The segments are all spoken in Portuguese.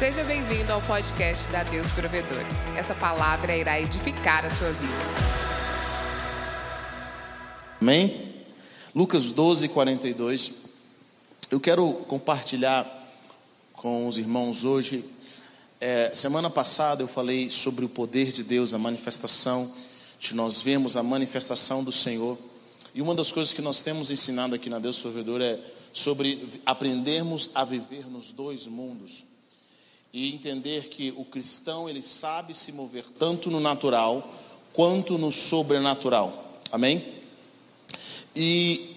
Seja bem-vindo ao podcast da Deus Provedor. Essa palavra irá edificar a sua vida. Amém? Lucas 12, 42. Eu quero compartilhar com os irmãos hoje. É, semana passada eu falei sobre o poder de Deus, a manifestação, de nós vemos a manifestação do Senhor. E uma das coisas que nós temos ensinado aqui na Deus Provedor é sobre aprendermos a viver nos dois mundos e entender que o cristão ele sabe se mover tanto no natural quanto no sobrenatural. Amém? E,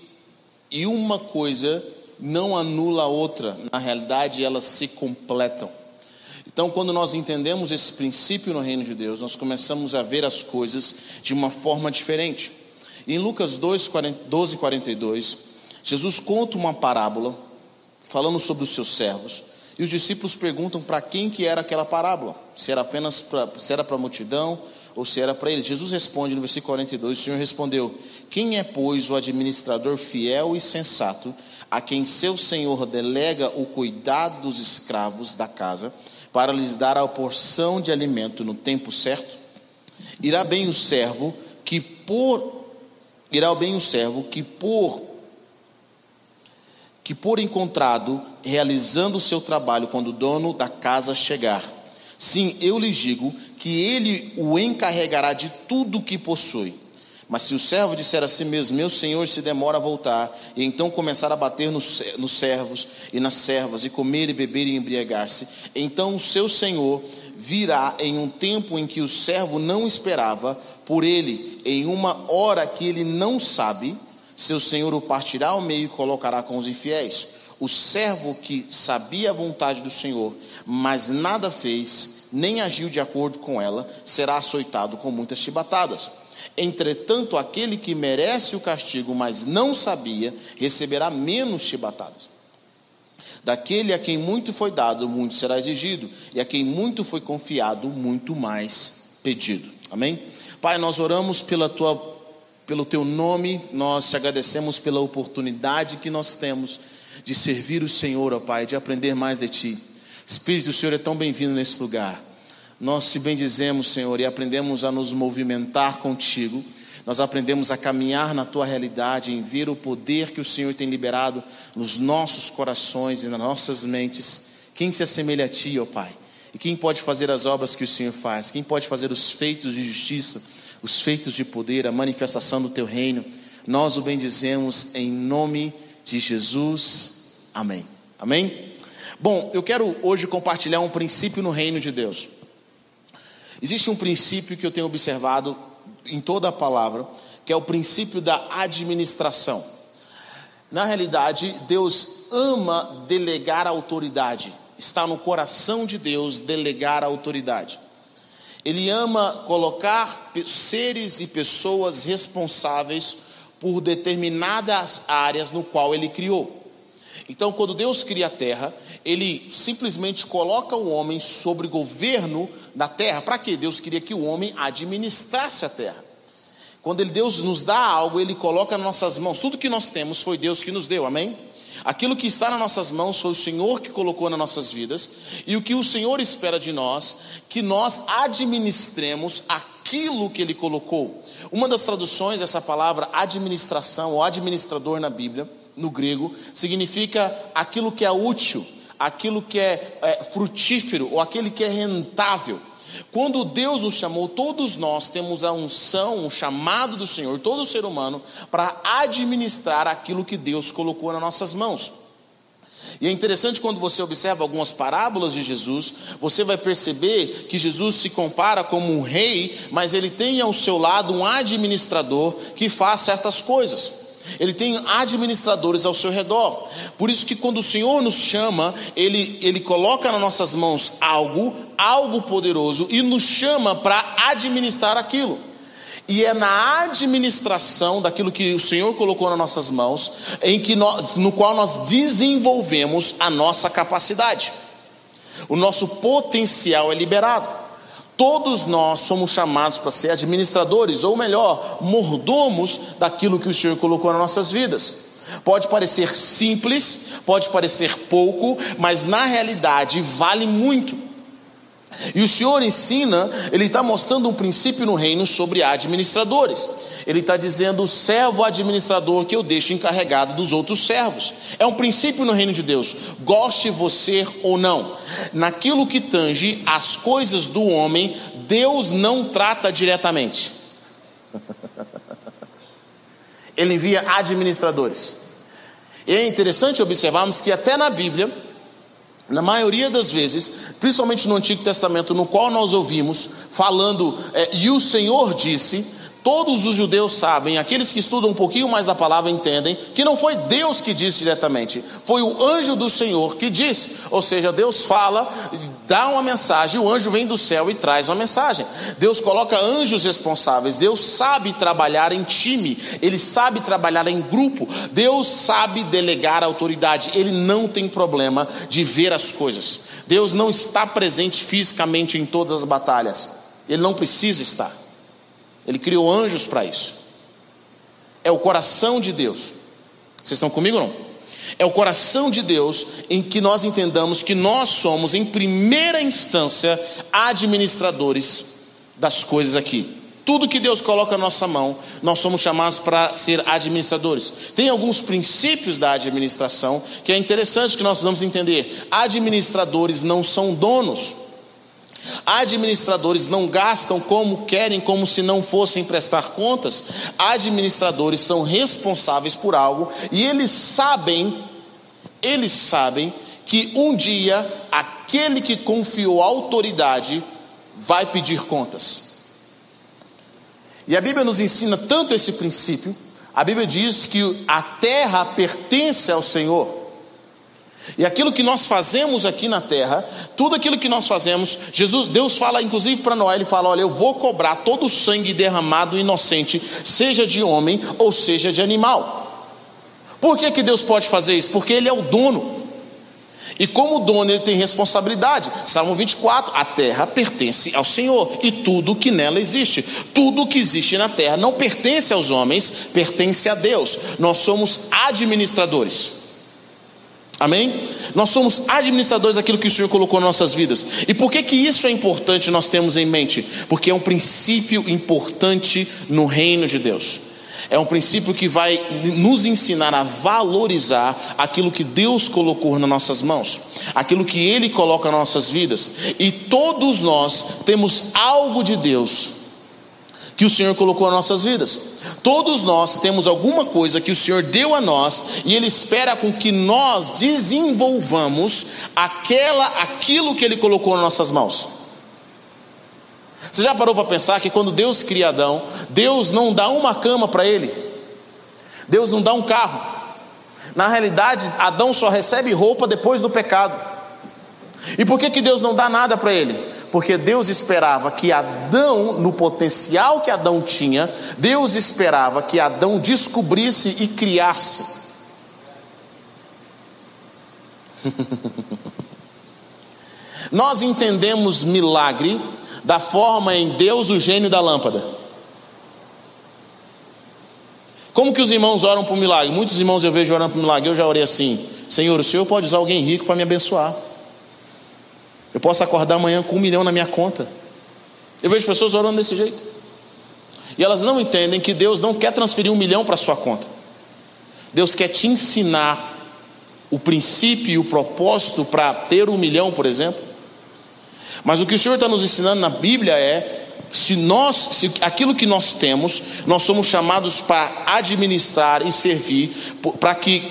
e uma coisa não anula a outra, na realidade elas se completam. Então, quando nós entendemos esse princípio no reino de Deus, nós começamos a ver as coisas de uma forma diferente. Em Lucas 2, 12, 42, Jesus conta uma parábola falando sobre os seus servos. E os discípulos perguntam para quem que era aquela parábola, se era apenas para, se era para a multidão ou se era para eles. Jesus responde no versículo 42, o Senhor respondeu: Quem é, pois, o administrador fiel e sensato, a quem seu senhor delega o cuidado dos escravos da casa, para lhes dar a porção de alimento no tempo certo? Irá bem o servo que por irá bem o servo que por que por encontrado realizando o seu trabalho quando o dono da casa chegar. Sim, eu lhes digo que ele o encarregará de tudo o que possui. Mas se o servo disser a si mesmo, meu senhor se demora a voltar, e então começar a bater nos, nos servos e nas servas, e comer e beber e embriagar-se, então o seu senhor virá em um tempo em que o servo não esperava por ele, em uma hora que ele não sabe, seu senhor o partirá ao meio e colocará com os infiéis. O servo que sabia a vontade do Senhor, mas nada fez, nem agiu de acordo com ela, será açoitado com muitas chibatadas. Entretanto, aquele que merece o castigo, mas não sabia, receberá menos chibatadas. Daquele a quem muito foi dado, muito será exigido, e a quem muito foi confiado, muito mais pedido. Amém? Pai, nós oramos pela tua pelo teu nome, nós te agradecemos pela oportunidade que nós temos de servir o Senhor, ó Pai, de aprender mais de ti. Espírito, o Senhor é tão bem-vindo nesse lugar. Nós te bendizemos, Senhor, e aprendemos a nos movimentar contigo. Nós aprendemos a caminhar na tua realidade, em ver o poder que o Senhor tem liberado nos nossos corações e nas nossas mentes. Quem se assemelha a ti, ó Pai? E quem pode fazer as obras que o Senhor faz? Quem pode fazer os feitos de justiça? Os feitos de poder, a manifestação do teu reino. Nós o bendizemos em nome de Jesus. Amém. Amém? Bom, eu quero hoje compartilhar um princípio no reino de Deus. Existe um princípio que eu tenho observado em toda a palavra, que é o princípio da administração. Na realidade, Deus ama delegar autoridade. Está no coração de Deus delegar a autoridade. Ele ama colocar seres e pessoas responsáveis por determinadas áreas no qual ele criou. Então, quando Deus cria a terra, ele simplesmente coloca o homem sobre governo da terra. Para quê? Deus queria que o homem administrasse a terra. Quando Deus nos dá algo, ele coloca nas nossas mãos. Tudo que nós temos foi Deus que nos deu. Amém? Aquilo que está nas nossas mãos foi o Senhor que colocou nas nossas vidas, e o que o Senhor espera de nós, que nós administremos aquilo que Ele colocou. Uma das traduções dessa palavra administração ou administrador na Bíblia, no grego, significa aquilo que é útil, aquilo que é, é frutífero ou aquele que é rentável. Quando Deus nos chamou, todos nós temos a unção, um chamado do Senhor, todo ser humano, para administrar aquilo que Deus colocou nas nossas mãos. E é interessante quando você observa algumas parábolas de Jesus, você vai perceber que Jesus se compara como um rei, mas ele tem ao seu lado um administrador que faz certas coisas. Ele tem administradores ao seu redor. Por isso que quando o Senhor nos chama, ele, ele coloca nas nossas mãos algo, algo poderoso, e nos chama para administrar aquilo. E é na administração daquilo que o Senhor colocou nas nossas mãos, em que nós, no qual nós desenvolvemos a nossa capacidade. O nosso potencial é liberado. Todos nós somos chamados para ser administradores, ou melhor, mordomos daquilo que o Senhor colocou nas nossas vidas. Pode parecer simples, pode parecer pouco, mas na realidade vale muito. E o Senhor ensina, Ele está mostrando um princípio no reino sobre administradores. Ele está dizendo o servo administrador que eu deixo encarregado dos outros servos. É um princípio no reino de Deus, goste você ou não. Naquilo que tange as coisas do homem, Deus não trata diretamente. Ele envia administradores. E é interessante observarmos que até na Bíblia, na maioria das vezes, principalmente no Antigo Testamento, no qual nós ouvimos falando, é, e o Senhor disse, todos os judeus sabem, aqueles que estudam um pouquinho mais da palavra entendem, que não foi Deus que disse diretamente, foi o anjo do Senhor que disse. Ou seja, Deus fala, dá uma mensagem, o anjo vem do céu e traz uma mensagem. Deus coloca anjos responsáveis, Deus sabe trabalhar em time, Ele sabe trabalhar em grupo, Deus sabe delegar autoridade, Ele não tem problema de ver as coisas. Deus não está presente fisicamente em todas as batalhas, Ele não precisa estar, Ele criou anjos para isso. É o coração de Deus. Vocês estão comigo ou não? É o coração de Deus em que nós entendamos que nós somos, em primeira instância, administradores das coisas aqui. Tudo que Deus coloca na nossa mão, nós somos chamados para ser administradores. Tem alguns princípios da administração que é interessante que nós precisamos entender. Administradores não são donos. Administradores não gastam como querem, como se não fossem prestar contas. Administradores são responsáveis por algo e eles sabem, eles sabem que um dia aquele que confiou autoridade vai pedir contas. E a Bíblia nos ensina tanto esse princípio. A Bíblia diz que a terra pertence ao Senhor. E aquilo que nós fazemos aqui na terra, tudo aquilo que nós fazemos, Jesus, Deus fala inclusive para Noé, ele fala: "Olha, eu vou cobrar todo o sangue derramado inocente, seja de homem ou seja de animal". Por que que Deus pode fazer isso? Porque ele é o dono. E como dono, ele tem responsabilidade. Salmo 24: a terra pertence ao Senhor e tudo que nela existe. Tudo que existe na terra não pertence aos homens, pertence a Deus. Nós somos administradores. Amém? Nós somos administradores daquilo que o Senhor colocou nas nossas vidas. E por que que isso é importante nós temos em mente? Porque é um princípio importante no reino de Deus. É um princípio que vai nos ensinar a valorizar aquilo que Deus colocou nas nossas mãos, aquilo que Ele coloca nas nossas vidas. E todos nós temos algo de Deus que o Senhor colocou nas nossas vidas. Todos nós temos alguma coisa que o Senhor deu a nós e Ele espera com que nós desenvolvamos aquela, aquilo que Ele colocou nas nossas mãos. Você já parou para pensar que quando Deus cria Adão, Deus não dá uma cama para ele, Deus não dá um carro. Na realidade, Adão só recebe roupa depois do pecado. E por que, que Deus não dá nada para ele? Porque Deus esperava que Adão, no potencial que Adão tinha, Deus esperava que Adão descobrisse e criasse. Nós entendemos milagre da forma em Deus, o gênio da lâmpada. Como que os irmãos oram por milagre? Muitos irmãos eu vejo orando por milagre. Eu já orei assim: Senhor, o Senhor pode usar alguém rico para me abençoar. Eu posso acordar amanhã com um milhão na minha conta. Eu vejo pessoas orando desse jeito. E elas não entendem que Deus não quer transferir um milhão para sua conta. Deus quer te ensinar o princípio e o propósito para ter um milhão, por exemplo. Mas o que o Senhor está nos ensinando na Bíblia é: se nós, se aquilo que nós temos, nós somos chamados para administrar e servir, para que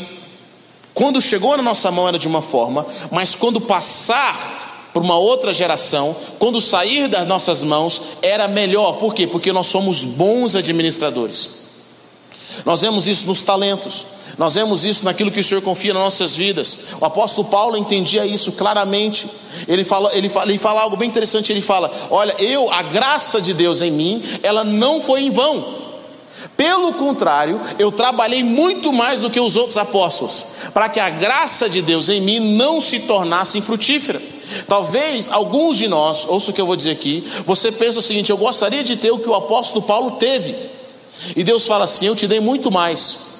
quando chegou na nossa mão era de uma forma, mas quando passar para uma outra geração, quando sair das nossas mãos, era melhor. Por quê? Porque nós somos bons administradores. Nós vemos isso nos talentos, nós vemos isso naquilo que o Senhor confia nas nossas vidas. O apóstolo Paulo entendia isso claramente. Ele fala, ele fala, ele fala algo bem interessante. Ele fala: Olha, eu, a graça de Deus em mim, ela não foi em vão. Pelo contrário, eu trabalhei muito mais do que os outros apóstolos, para que a graça de Deus em mim não se tornasse infrutífera. Talvez alguns de nós, ouça o que eu vou dizer aqui, você pensa o seguinte: eu gostaria de ter o que o apóstolo Paulo teve. E Deus fala assim: eu te dei muito mais.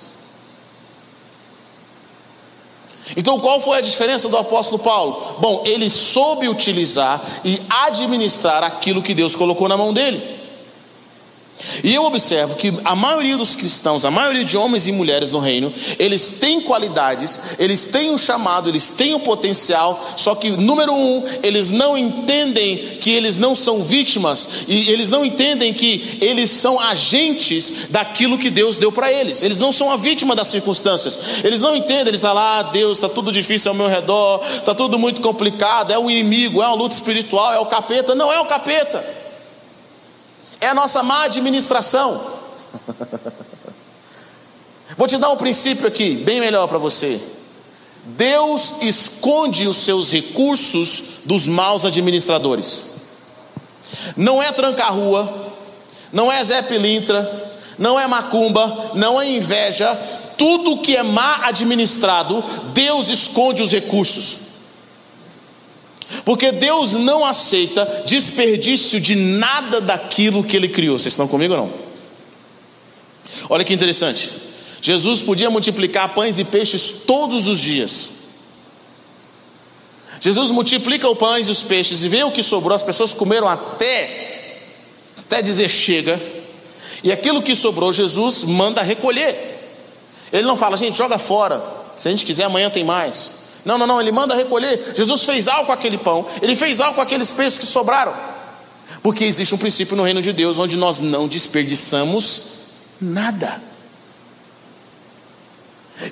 Então, qual foi a diferença do apóstolo Paulo? Bom, ele soube utilizar e administrar aquilo que Deus colocou na mão dele. E eu observo que a maioria dos cristãos, a maioria de homens e mulheres no reino, eles têm qualidades, eles têm um chamado, eles têm um potencial, só que, número um, eles não entendem que eles não são vítimas, e eles não entendem que eles são agentes daquilo que Deus deu para eles, eles não são a vítima das circunstâncias, eles não entendem, eles falam, ah, Deus, está tudo difícil ao meu redor, está tudo muito complicado, é o inimigo, é uma luta espiritual, é o capeta. Não é o capeta é a nossa má administração. Vou te dar um princípio aqui, bem melhor para você. Deus esconde os seus recursos dos maus administradores. Não é tranca-rua, não é Zé Pilintra, não é macumba, não é inveja. Tudo que é má administrado, Deus esconde os recursos. Porque Deus não aceita desperdício de nada daquilo que Ele criou. Vocês estão comigo ou não? Olha que interessante. Jesus podia multiplicar pães e peixes todos os dias. Jesus multiplica os pães e os peixes e vê o que sobrou. As pessoas comeram até, até dizer chega. E aquilo que sobrou, Jesus manda recolher. Ele não fala, gente, joga fora. Se a gente quiser, amanhã tem mais. Não, não, não, ele manda recolher. Jesus fez algo com aquele pão, ele fez algo com aqueles peixes que sobraram. Porque existe um princípio no reino de Deus onde nós não desperdiçamos nada.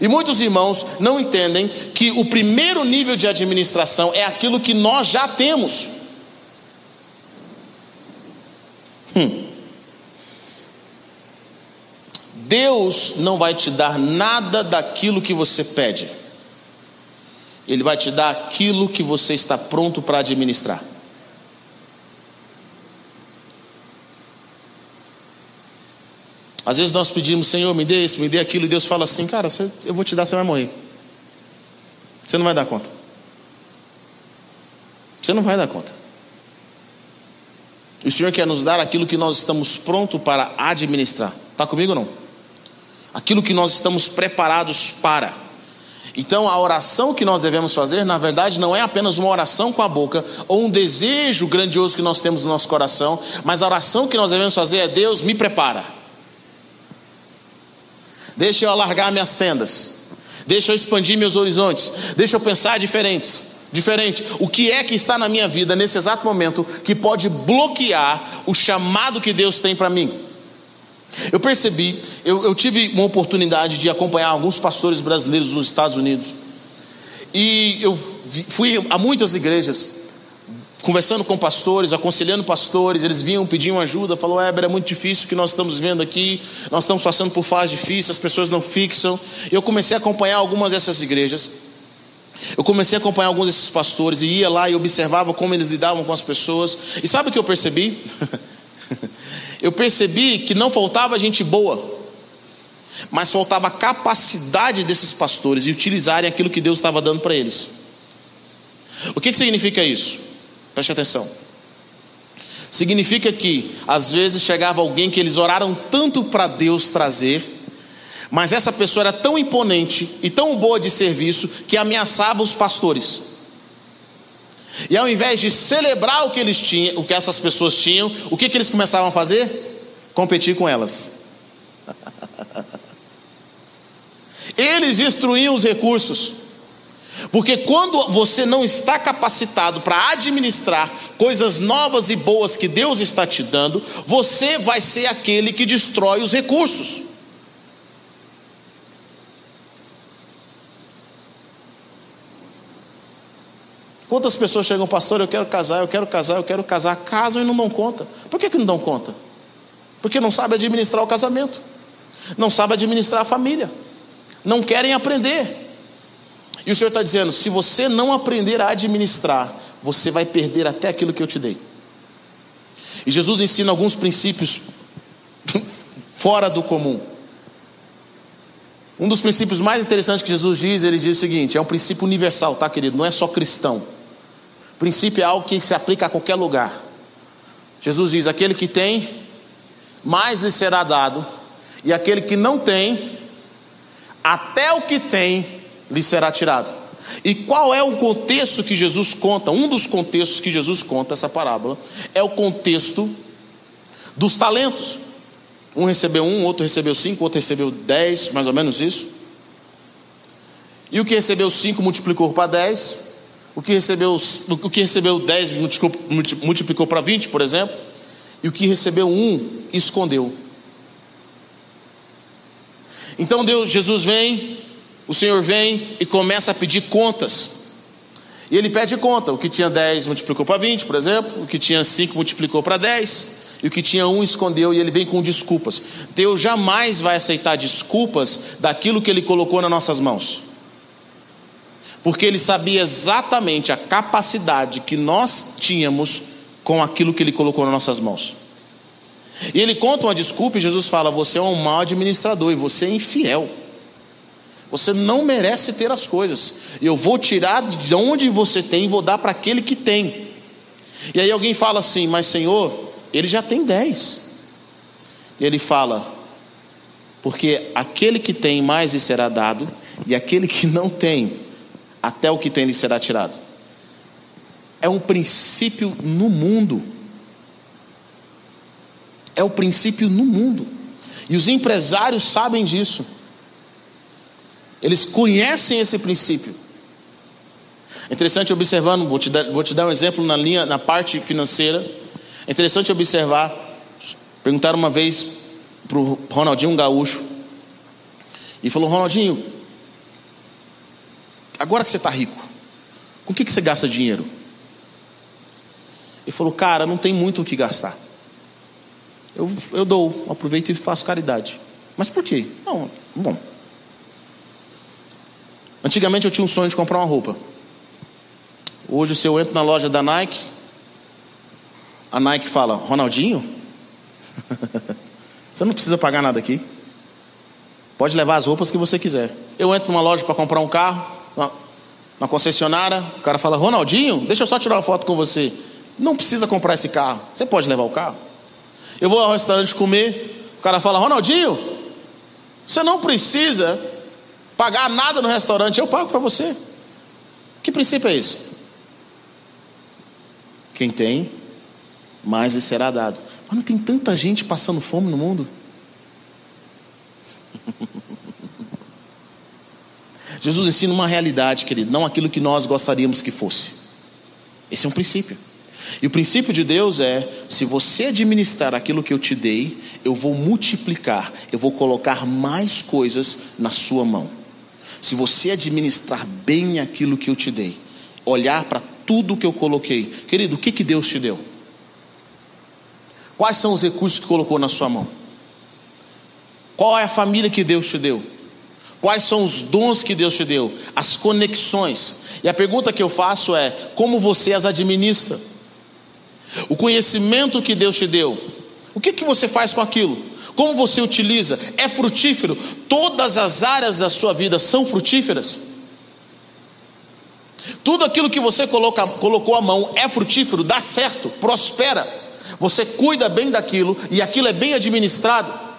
E muitos irmãos não entendem que o primeiro nível de administração é aquilo que nós já temos. Hum. Deus não vai te dar nada daquilo que você pede. Ele vai te dar aquilo que você está pronto para administrar. Às vezes nós pedimos, Senhor, me dê isso, me dê aquilo, e Deus fala assim, cara, eu vou te dar, você vai morrer. Você não vai dar conta. Você não vai dar conta. O Senhor quer nos dar aquilo que nós estamos prontos para administrar. Está comigo ou não? Aquilo que nós estamos preparados para. Então, a oração que nós devemos fazer, na verdade, não é apenas uma oração com a boca ou um desejo grandioso que nós temos no nosso coração, mas a oração que nós devemos fazer é: Deus, me prepara. Deixa eu alargar minhas tendas. Deixa eu expandir meus horizontes. Deixa eu pensar diferentes. Diferente. O que é que está na minha vida nesse exato momento que pode bloquear o chamado que Deus tem para mim? Eu percebi, eu, eu, tive uma oportunidade de acompanhar alguns pastores brasileiros nos Estados Unidos. E eu fui a muitas igrejas, conversando com pastores, aconselhando pastores, eles vinham, pediam ajuda, falou, Éber, é muito difícil o que nós estamos vendo aqui, nós estamos passando por fases difíceis, as pessoas não fixam. E eu comecei a acompanhar algumas dessas igrejas. Eu comecei a acompanhar alguns desses pastores e ia lá e observava como eles lidavam com as pessoas. E sabe o que eu percebi? eu percebi que não faltava gente boa, mas faltava capacidade desses pastores de utilizarem aquilo que Deus estava dando para eles. O que, que significa isso? Preste atenção. Significa que às vezes chegava alguém que eles oraram tanto para Deus trazer, mas essa pessoa era tão imponente e tão boa de serviço que ameaçava os pastores. E ao invés de celebrar o que eles tinham, o que essas pessoas tinham, o que, que eles começavam a fazer? Competir com elas. Eles destruíam os recursos. Porque quando você não está capacitado para administrar coisas novas e boas que Deus está te dando, você vai ser aquele que destrói os recursos. Quantas pessoas chegam, pastor, eu quero casar, eu quero casar, eu quero casar, casam e não dão conta. Por que, que não dão conta? Porque não sabe administrar o casamento, não sabe administrar a família, não querem aprender. E o Senhor está dizendo: se você não aprender a administrar, você vai perder até aquilo que eu te dei. E Jesus ensina alguns princípios fora do comum. Um dos princípios mais interessantes que Jesus diz, ele diz o seguinte: é um princípio universal, tá, querido? Não é só cristão. Princípio é algo que se aplica a qualquer lugar. Jesus diz: aquele que tem, mais lhe será dado, e aquele que não tem, até o que tem lhe será tirado. E qual é o contexto que Jesus conta? Um dos contextos que Jesus conta essa parábola é o contexto dos talentos. Um recebeu um, outro recebeu cinco, outro recebeu dez, mais ou menos isso. E o que recebeu cinco multiplicou para dez. O que recebeu, o que recebeu dez multiplicou, multiplicou para vinte, por exemplo. E o que recebeu um escondeu. Então Deus, Jesus vem, o Senhor vem e começa a pedir contas. E ele pede conta. O que tinha 10 multiplicou para 20, por exemplo. O que tinha 5 multiplicou para 10. E o que tinha um escondeu e ele vem com desculpas. Deus jamais vai aceitar desculpas daquilo que ele colocou nas nossas mãos. Porque ele sabia exatamente a capacidade que nós tínhamos com aquilo que ele colocou nas nossas mãos. E ele conta uma desculpa e Jesus fala: Você é um mau administrador e você é infiel. Você não merece ter as coisas. Eu vou tirar de onde você tem e vou dar para aquele que tem. E aí alguém fala assim: Mas Senhor, ele já tem dez. E ele fala: Porque aquele que tem mais lhe será dado, e aquele que não tem, até o que tem lhe será tirado. É um princípio no mundo é o princípio no mundo. E os empresários sabem disso. Eles conhecem esse princípio. Interessante observando, vou te, dar, vou te dar um exemplo na linha, na parte financeira. Interessante observar. Perguntaram uma vez para o Ronaldinho um Gaúcho. E falou: Ronaldinho, agora que você está rico, com o que, que você gasta dinheiro? Ele falou: Cara, não tem muito o que gastar eu, eu dou, aproveito e faço caridade. Mas por quê? Não, bom. Antigamente eu tinha um sonho de comprar uma roupa. Hoje, se eu entro na loja da Nike, a Nike fala: Ronaldinho, você não precisa pagar nada aqui. Pode levar as roupas que você quiser. Eu entro numa loja para comprar um carro, na concessionária, o cara fala: Ronaldinho, deixa eu só tirar uma foto com você. Não precisa comprar esse carro. Você pode levar o carro. Eu vou ao restaurante comer, o cara fala: Ronaldinho, você não precisa pagar nada no restaurante, eu pago para você. Que princípio é esse? Quem tem, mais lhe será dado. Mas não tem tanta gente passando fome no mundo? Jesus ensina uma realidade, querido, não aquilo que nós gostaríamos que fosse. Esse é um princípio. E o princípio de Deus é: se você administrar aquilo que eu te dei, eu vou multiplicar, eu vou colocar mais coisas na sua mão. Se você administrar bem aquilo que eu te dei, olhar para tudo que eu coloquei, querido, o que, que Deus te deu? Quais são os recursos que colocou na sua mão? Qual é a família que Deus te deu? Quais são os dons que Deus te deu? As conexões. E a pergunta que eu faço é: como você as administra? O conhecimento que Deus te deu, o que, que você faz com aquilo? Como você utiliza? É frutífero? Todas as áreas da sua vida são frutíferas? Tudo aquilo que você coloca, colocou a mão é frutífero, dá certo, prospera. Você cuida bem daquilo e aquilo é bem administrado.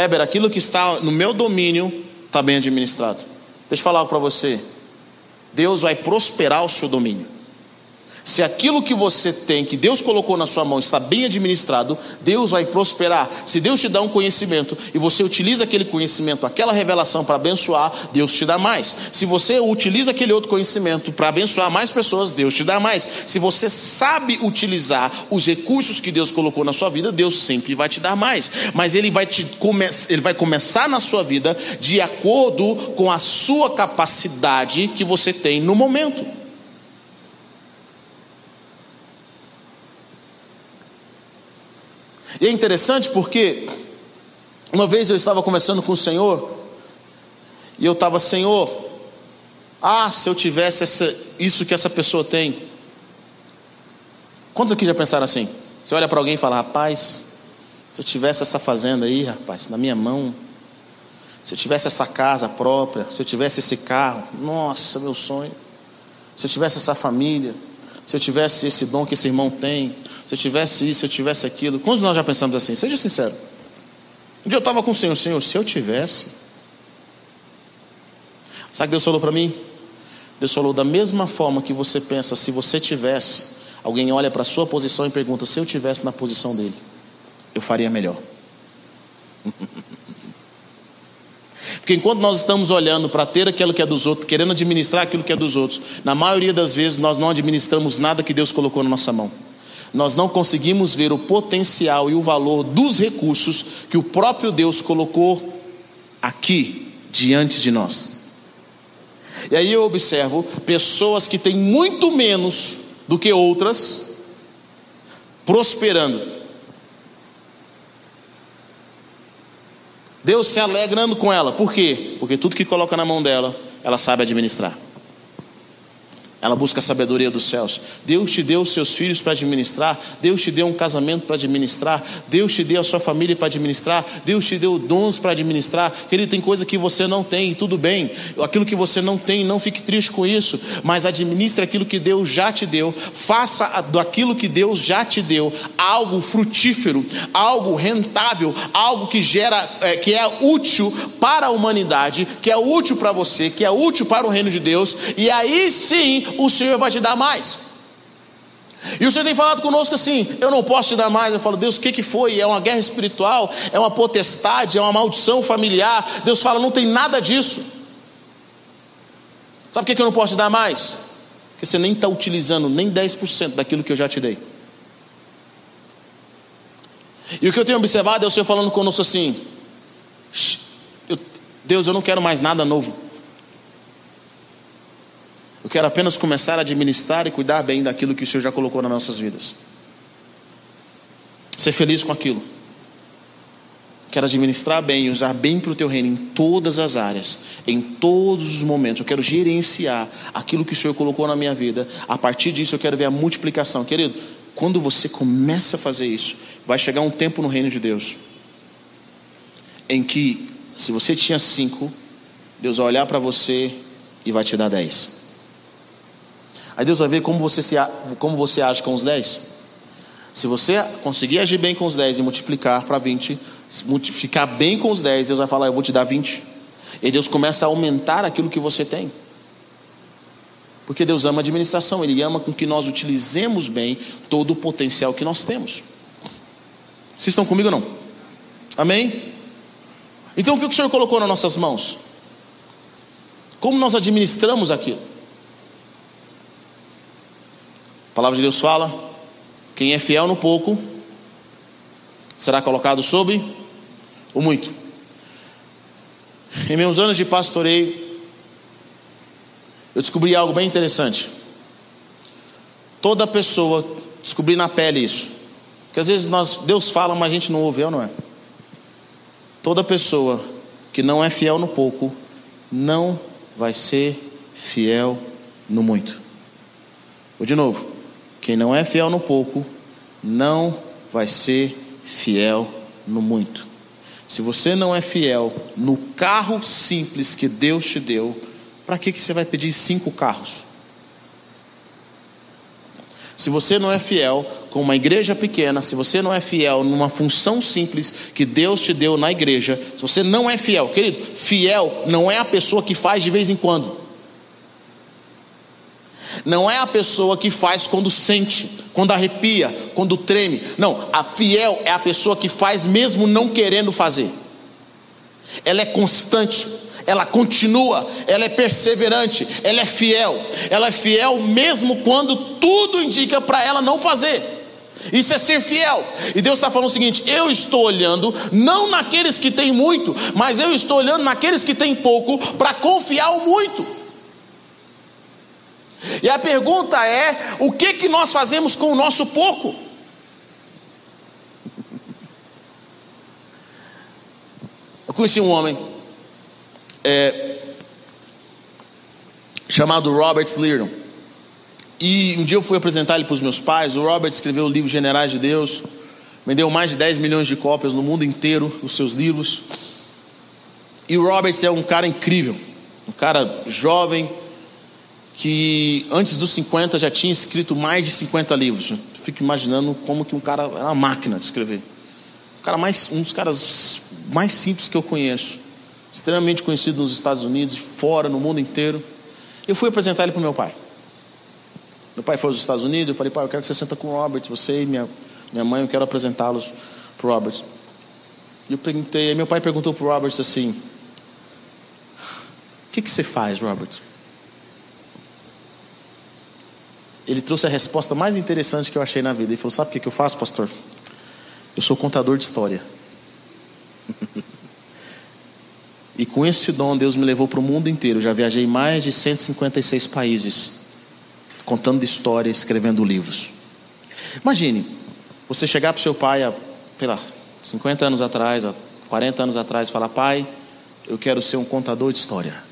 Éber, aquilo que está no meu domínio está bem administrado. Deixa eu falar algo para você. Deus vai prosperar o seu domínio. Se aquilo que você tem, que Deus colocou na sua mão, está bem administrado, Deus vai prosperar. Se Deus te dá um conhecimento e você utiliza aquele conhecimento, aquela revelação para abençoar, Deus te dá mais. Se você utiliza aquele outro conhecimento para abençoar mais pessoas, Deus te dá mais. Se você sabe utilizar os recursos que Deus colocou na sua vida, Deus sempre vai te dar mais. Mas Ele vai, te come ele vai começar na sua vida de acordo com a sua capacidade que você tem no momento. E é interessante porque uma vez eu estava conversando com o Senhor e eu estava, Senhor, ah, se eu tivesse essa, isso que essa pessoa tem. Quantos aqui já pensaram assim? Você olha para alguém e fala, rapaz, se eu tivesse essa fazenda aí, rapaz, na minha mão, se eu tivesse essa casa própria, se eu tivesse esse carro, nossa, meu sonho. Se eu tivesse essa família, se eu tivesse esse dom que esse irmão tem, se eu tivesse isso, se eu tivesse aquilo. Quantos nós já pensamos assim? Seja sincero. Um dia eu estava com o Senhor, Senhor, se eu tivesse. Sabe o que Deus falou para mim? Deus falou da mesma forma que você pensa, se você tivesse, alguém olha para a sua posição e pergunta: se eu tivesse na posição dele, eu faria melhor. Porque enquanto nós estamos olhando para ter aquilo que é dos outros, querendo administrar aquilo que é dos outros, na maioria das vezes nós não administramos nada que Deus colocou na nossa mão. Nós não conseguimos ver o potencial e o valor dos recursos que o próprio Deus colocou aqui diante de nós. E aí eu observo pessoas que têm muito menos do que outras prosperando. Deus se alegrando com ela. Por quê? Porque tudo que coloca na mão dela, ela sabe administrar. Ela busca a sabedoria dos céus. Deus te deu seus filhos para administrar. Deus te deu um casamento para administrar. Deus te deu a sua família para administrar. Deus te deu dons para administrar. Ele tem coisa que você não tem, e tudo bem. Aquilo que você não tem, não fique triste com isso. Mas administre aquilo que Deus já te deu. Faça daquilo que Deus já te deu algo frutífero, algo rentável, algo que gera, é, que é útil para a humanidade, que é útil para você, que é útil para o reino de Deus. E aí sim o Senhor vai te dar mais. E o Senhor tem falado conosco assim: eu não posso te dar mais. Eu falo, Deus, o que, que foi? É uma guerra espiritual? É uma potestade? É uma maldição familiar? Deus fala, não tem nada disso. Sabe por que, que eu não posso te dar mais? Porque você nem está utilizando nem 10% daquilo que eu já te dei. E o que eu tenho observado é o Senhor falando conosco assim: Deus, eu não quero mais nada novo. Eu quero apenas começar a administrar e cuidar bem daquilo que o Senhor já colocou nas nossas vidas. Ser feliz com aquilo. Quero administrar bem usar bem para o teu reino em todas as áreas, em todos os momentos. Eu quero gerenciar aquilo que o Senhor colocou na minha vida. A partir disso, eu quero ver a multiplicação. Querido, quando você começa a fazer isso, vai chegar um tempo no reino de Deus em que, se você tinha cinco, Deus vai olhar para você e vai te dar dez. Aí Deus vai ver como você, se, como você age com os 10. Se você conseguir agir bem com os 10 e multiplicar para 20, ficar bem com os 10, Deus vai falar: Eu vou te dar 20. E Deus começa a aumentar aquilo que você tem. Porque Deus ama a administração, Ele ama com que nós utilizemos bem todo o potencial que nós temos. Vocês estão comigo ou não? Amém? Então o que o Senhor colocou nas nossas mãos? Como nós administramos aquilo? A palavra de Deus fala: quem é fiel no pouco será colocado sob o muito. Em meus anos de pastoreio, eu descobri algo bem interessante. Toda pessoa, descobri na pele isso. Que às vezes nós, Deus fala, mas a gente não ouve, é ou não é? Toda pessoa que não é fiel no pouco, não vai ser fiel no muito. Vou de novo. Quem não é fiel no pouco, não vai ser fiel no muito. Se você não é fiel no carro simples que Deus te deu, para que, que você vai pedir cinco carros? Se você não é fiel com uma igreja pequena, se você não é fiel numa função simples que Deus te deu na igreja, se você não é fiel, querido, fiel não é a pessoa que faz de vez em quando não é a pessoa que faz quando sente, quando arrepia, quando treme. Não, a fiel é a pessoa que faz mesmo não querendo fazer. Ela é constante, ela continua, ela é perseverante, ela é fiel. Ela é fiel mesmo quando tudo indica para ela não fazer. Isso é ser fiel. E Deus está falando o seguinte: eu estou olhando não naqueles que têm muito, mas eu estou olhando naqueles que têm pouco para confiar o muito. E a pergunta é: o que, que nós fazemos com o nosso pouco? Eu conheci um homem é, chamado Robert Slirdon. E um dia eu fui apresentar ele para os meus pais. O Robert escreveu o livro Generais de Deus, vendeu mais de 10 milhões de cópias no mundo inteiro, os seus livros. E o Robert é um cara incrível, um cara jovem, que antes dos 50 já tinha escrito mais de 50 livros. Fico imaginando como que um cara era uma máquina de escrever. Um, cara mais, um dos caras mais simples que eu conheço. extremamente conhecido nos Estados Unidos, fora, no mundo inteiro. Eu fui apresentar ele para meu pai. Meu pai foi aos Estados Unidos, eu falei, pai, eu quero que você senta com o Robert, você e minha, minha mãe, eu quero apresentá-los para o Robert. E eu perguntei, meu pai perguntou para o Robert assim: O que, que você faz, Robert? Ele trouxe a resposta mais interessante que eu achei na vida. Ele falou: Sabe o que, eu faço, pastor? Eu sou contador de história. e com esse dom, Deus me levou para o mundo inteiro. Já viajei mais de 156 países, contando história, escrevendo livros. Imagine, você chegar para o seu pai, sei lá, 50 anos atrás, 40 anos atrás, falar: Pai, eu quero ser um contador de história.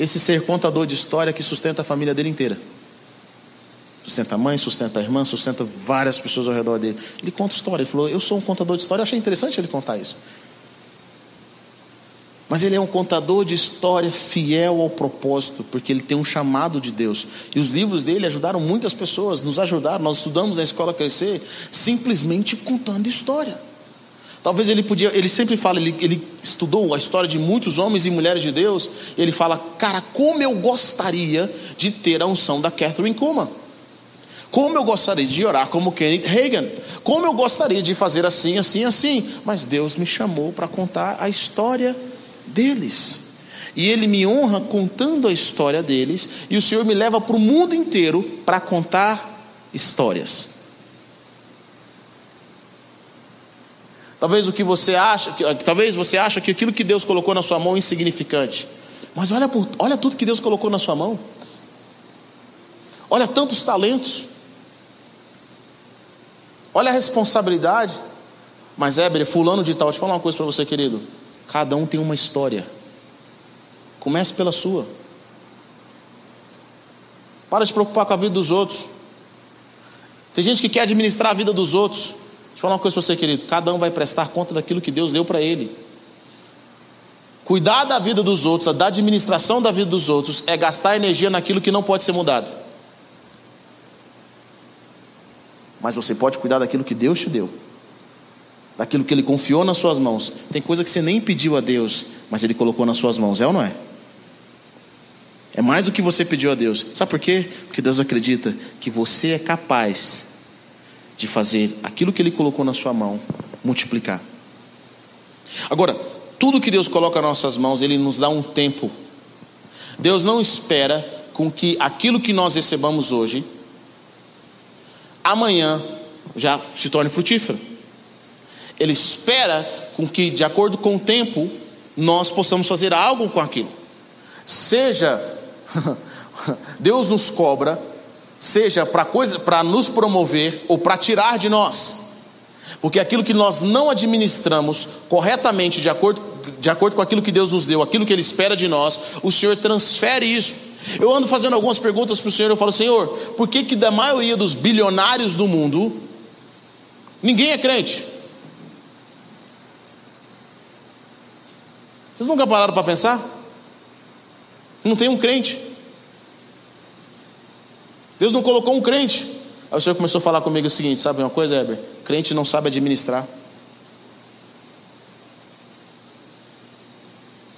Esse ser contador de história que sustenta a família dele inteira. Sustenta a mãe, sustenta a irmã, sustenta várias pessoas ao redor dele. Ele conta história. Ele falou: Eu sou um contador de história. Eu achei interessante ele contar isso. Mas ele é um contador de história fiel ao propósito, porque ele tem um chamado de Deus. E os livros dele ajudaram muitas pessoas, nos ajudaram. Nós estudamos na escola Crescer simplesmente contando história. Talvez ele podia, ele sempre fala, ele, ele estudou a história de muitos homens e mulheres de Deus. ele fala, cara, como eu gostaria de ter a unção da Catherine Kuma. Como eu gostaria de orar como Kenneth Reagan. Como eu gostaria de fazer assim, assim, assim. Mas Deus me chamou para contar a história deles. E Ele me honra contando a história deles, e o Senhor me leva para o mundo inteiro para contar histórias. Talvez o que você acha, talvez você acha que aquilo que Deus colocou na sua mão é insignificante. Mas olha, por, olha tudo que Deus colocou na sua mão. Olha tantos talentos. Olha a responsabilidade. Mas Éber, fulano de tal, deixa eu falar uma coisa para você, querido. Cada um tem uma história. Comece pela sua. Para de se preocupar com a vida dos outros. Tem gente que quer administrar a vida dos outros. Deixa eu falar uma coisa para você, querido. Cada um vai prestar conta daquilo que Deus deu para ele. Cuidar da vida dos outros, da administração da vida dos outros, é gastar energia naquilo que não pode ser mudado. Mas você pode cuidar daquilo que Deus te deu daquilo que Ele confiou nas suas mãos. Tem coisa que você nem pediu a Deus, mas Ele colocou nas suas mãos, é ou não é? É mais do que você pediu a Deus. Sabe por quê? Porque Deus acredita que você é capaz de fazer aquilo que Ele colocou na sua mão multiplicar. Agora, tudo que Deus coloca nas nossas mãos, Ele nos dá um tempo. Deus não espera com que aquilo que nós recebamos hoje, amanhã já se torne frutífero. Ele espera com que, de acordo com o tempo, nós possamos fazer algo com aquilo. Seja Deus nos cobra, seja para nos promover ou para tirar de nós. Porque aquilo que nós não administramos corretamente, de acordo, de acordo com aquilo que Deus nos deu, aquilo que Ele espera de nós, o Senhor transfere isso. Eu ando fazendo algumas perguntas para o Senhor, eu falo, Senhor, por que, que da maioria dos bilionários do mundo, ninguém é crente? Vocês nunca pararam para pensar? Não tem um crente. Deus não colocou um crente. Aí o Senhor começou a falar comigo o seguinte: sabe uma coisa, Heber? Crente não sabe administrar.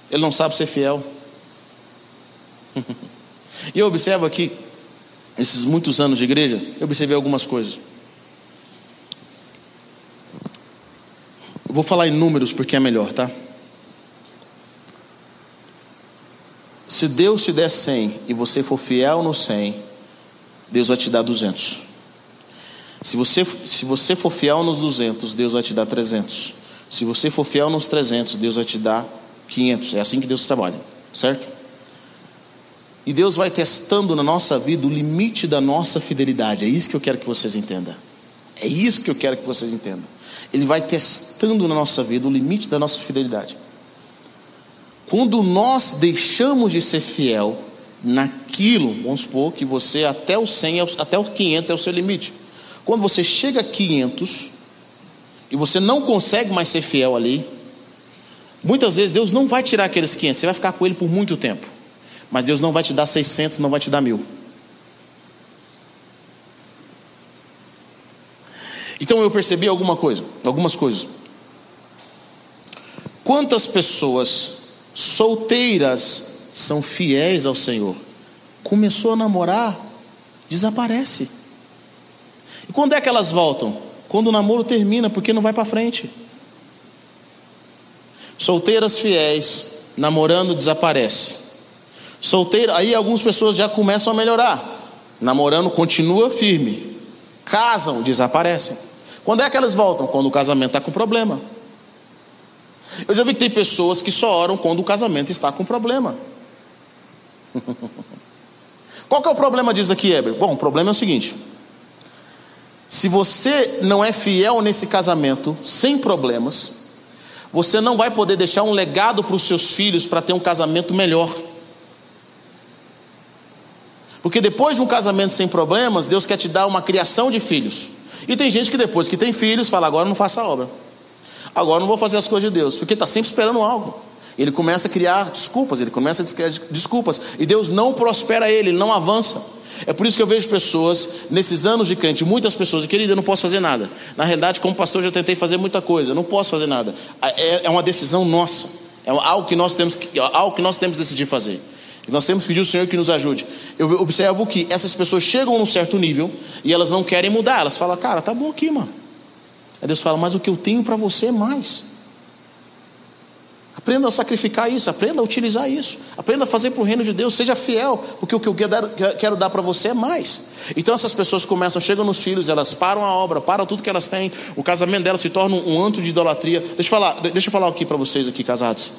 Ele não sabe ser fiel. e eu observo aqui, esses muitos anos de igreja, eu observei algumas coisas. vou falar em números porque é melhor, tá? Se Deus te der 100 e você for fiel no 100, Deus vai te dar 200. Se você, se você for fiel nos 200, Deus vai te dar 300. Se você for fiel nos 300, Deus vai te dar 500. É assim que Deus trabalha, certo? E Deus vai testando na nossa vida o limite da nossa fidelidade. É isso que eu quero que vocês entendam. É isso que eu quero que vocês entendam. Ele vai testando na nossa vida o limite da nossa fidelidade. Quando nós deixamos de ser fiel naquilo, vamos supor que você até o 100, é até o 500 é o seu limite. Quando você chega a 500 e você não consegue mais ser fiel ali, muitas vezes Deus não vai tirar aqueles 500, você vai ficar com ele por muito tempo. Mas Deus não vai te dar 600, não vai te dar mil. Então eu percebi alguma coisa, algumas coisas. Quantas pessoas solteiras são fiéis ao Senhor? Começou a namorar, desaparece. E quando é que elas voltam? Quando o namoro termina, porque não vai para frente. Solteiras fiéis, namorando, desaparece. Solteira, aí algumas pessoas já começam a melhorar. Namorando continua firme. Casam, desaparecem. Quando é que elas voltam? Quando o casamento está com problema. Eu já vi que tem pessoas que só oram quando o casamento está com problema. Qual que é o problema disso aqui, Heber? Bom, o problema é o seguinte: se você não é fiel nesse casamento, sem problemas, você não vai poder deixar um legado para os seus filhos para ter um casamento melhor. Porque depois de um casamento sem problemas, Deus quer te dar uma criação de filhos. E tem gente que depois que tem filhos, fala: agora não faça a obra. Agora não vou fazer as coisas de Deus, porque está sempre esperando algo. Ele começa a criar desculpas, ele começa a criar desculpas, e Deus não prospera ele, ele não avança. É por isso que eu vejo pessoas, nesses anos de crente, muitas pessoas, querida, eu não posso fazer nada. Na realidade, como pastor, já tentei fazer muita coisa, eu não posso fazer nada. É, é uma decisão nossa, é algo que nós temos que, algo que nós temos que decidir fazer. Nós temos que pedir ao Senhor que nos ajude. Eu observo que essas pessoas chegam num certo nível e elas não querem mudar. Elas falam, cara, tá bom aqui, mano. Aí Deus fala, mas o que eu tenho para você é mais. Aprenda a sacrificar isso, aprenda a utilizar isso, aprenda a fazer para o reino de Deus, seja fiel, porque o que eu quero dar para você é mais. Então essas pessoas começam, chegam nos filhos, elas param a obra, param tudo que elas têm, o casamento delas se torna um antro de idolatria. Deixa eu falar, deixa eu falar aqui para vocês aqui, casados.